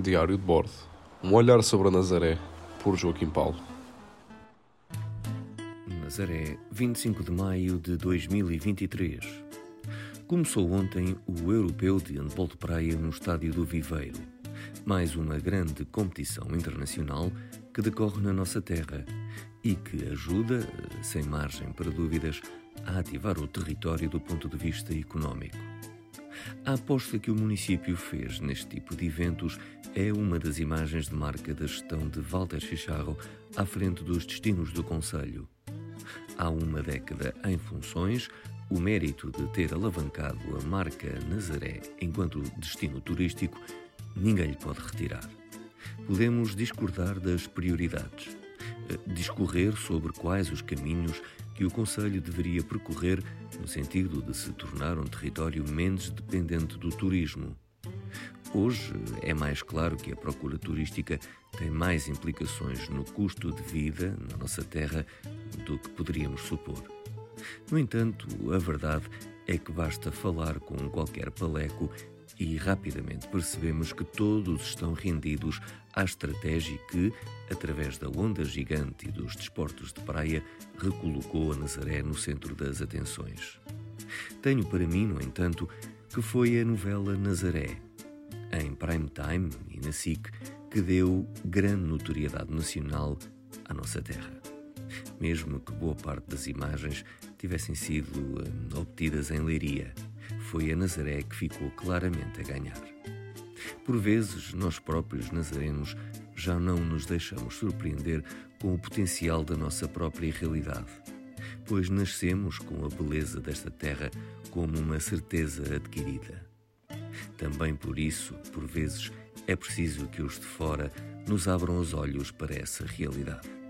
Diário de bordo. Um olhar sobre a Nazaré, por Joaquim Paulo. Nazaré, 25 de maio de 2023. Começou ontem o Europeu de Handball de Praia no Estádio do Viveiro. Mais uma grande competição internacional que decorre na nossa terra e que ajuda, sem margem para dúvidas, a ativar o território do ponto de vista económico. A aposta que o município fez neste tipo de eventos é uma das imagens de marca da gestão de Walter Chicharro à frente dos destinos do Conselho. Há uma década em funções, o mérito de ter alavancado a marca Nazaré enquanto destino turístico ninguém lhe pode retirar. Podemos discordar das prioridades, eh, discorrer sobre quais os caminhos que o Conselho deveria percorrer no sentido de se tornar um território menos dependente do turismo. Hoje é mais claro que a procura turística tem mais implicações no custo de vida na nossa terra do que poderíamos supor. No entanto, a verdade é que basta falar com qualquer paleco e rapidamente percebemos que todos estão rendidos à estratégia que, através da onda gigante e dos desportos de praia, recolocou a Nazaré no centro das atenções. Tenho para mim, no entanto, que foi a novela Nazaré, em prime time e na SIC, que deu grande notoriedade nacional à nossa terra. Mesmo que boa parte das imagens tivessem sido hum, obtidas em Leiria, foi a Nazaré que ficou claramente a ganhar. Por vezes, nós próprios nazarenos já não nos deixamos surpreender com o potencial da nossa própria realidade, pois nascemos com a beleza desta terra como uma certeza adquirida. Também por isso, por vezes, é preciso que os de fora nos abram os olhos para essa realidade.